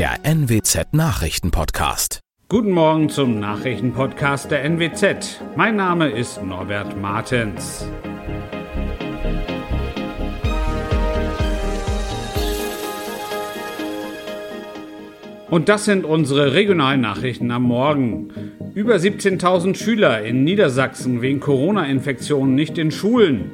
der NWZ Nachrichtenpodcast. Guten Morgen zum Nachrichtenpodcast der NWZ. Mein Name ist Norbert Martens. Und das sind unsere regionalen Nachrichten am Morgen. Über 17.000 Schüler in Niedersachsen wegen Corona-Infektionen nicht in Schulen.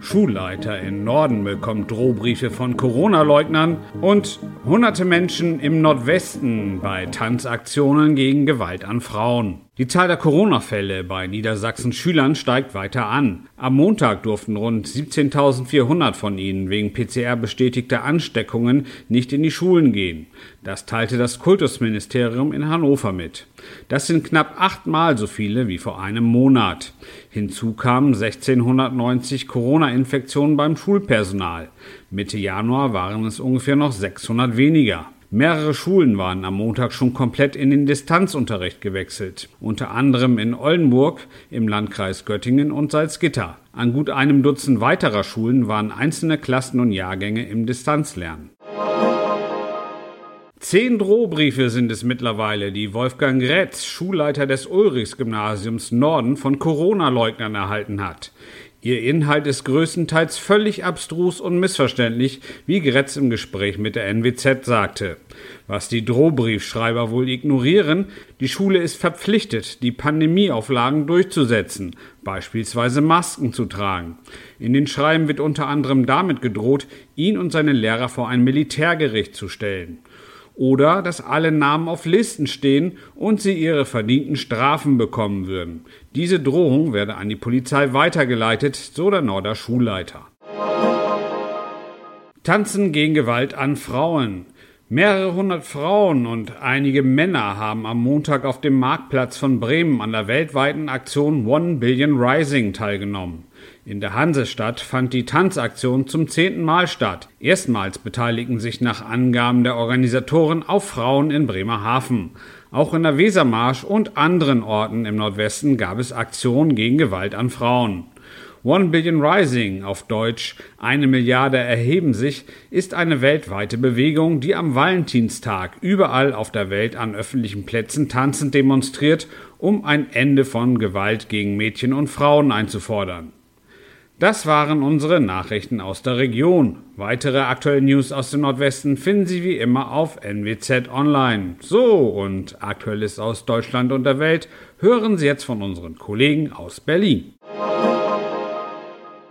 Schulleiter in Norden bekommt Drohbriefe von Corona-Leugnern und hunderte Menschen im Nordwesten bei Tanzaktionen gegen Gewalt an Frauen. Die Zahl der Corona-Fälle bei Niedersachsens Schülern steigt weiter an. Am Montag durften rund 17.400 von ihnen wegen PCR bestätigter Ansteckungen nicht in die Schulen gehen. Das teilte das Kultusministerium in Hannover mit. Das sind knapp achtmal so viele wie vor einem Monat. Hinzu kamen 1690 Corona-Infektionen beim Schulpersonal. Mitte Januar waren es ungefähr noch 600 weniger. Mehrere Schulen waren am Montag schon komplett in den Distanzunterricht gewechselt, unter anderem in Oldenburg im Landkreis Göttingen und Salzgitter. An gut einem Dutzend weiterer Schulen waren einzelne Klassen und Jahrgänge im Distanzlernen. Zehn Drohbriefe sind es mittlerweile, die Wolfgang Retz, Schulleiter des Ulrichs-Gymnasiums Norden, von Corona-Leugnern erhalten hat. Ihr Inhalt ist größtenteils völlig abstrus und missverständlich, wie Gretz im Gespräch mit der NWZ sagte. Was die Drohbriefschreiber wohl ignorieren, die Schule ist verpflichtet, die Pandemieauflagen durchzusetzen, beispielsweise Masken zu tragen. In den Schreiben wird unter anderem damit gedroht, ihn und seine Lehrer vor ein Militärgericht zu stellen oder dass alle Namen auf Listen stehen und sie ihre verdienten Strafen bekommen würden. Diese Drohung werde an die Polizei weitergeleitet, so der Norder Schulleiter. Tanzen gegen Gewalt an Frauen. Mehrere hundert Frauen und einige Männer haben am Montag auf dem Marktplatz von Bremen an der weltweiten Aktion One Billion Rising teilgenommen. In der Hansestadt fand die Tanzaktion zum zehnten Mal statt. Erstmals beteiligten sich nach Angaben der Organisatoren auch Frauen in Bremerhaven. Auch in der Wesermarsch und anderen Orten im Nordwesten gab es Aktionen gegen Gewalt an Frauen. One Billion Rising, auf Deutsch eine Milliarde erheben sich, ist eine weltweite Bewegung, die am Valentinstag überall auf der Welt an öffentlichen Plätzen tanzend demonstriert, um ein Ende von Gewalt gegen Mädchen und Frauen einzufordern. Das waren unsere Nachrichten aus der Region. Weitere aktuelle News aus dem Nordwesten finden Sie wie immer auf NWZ Online. So, und Aktuelles aus Deutschland und der Welt hören Sie jetzt von unseren Kollegen aus Berlin.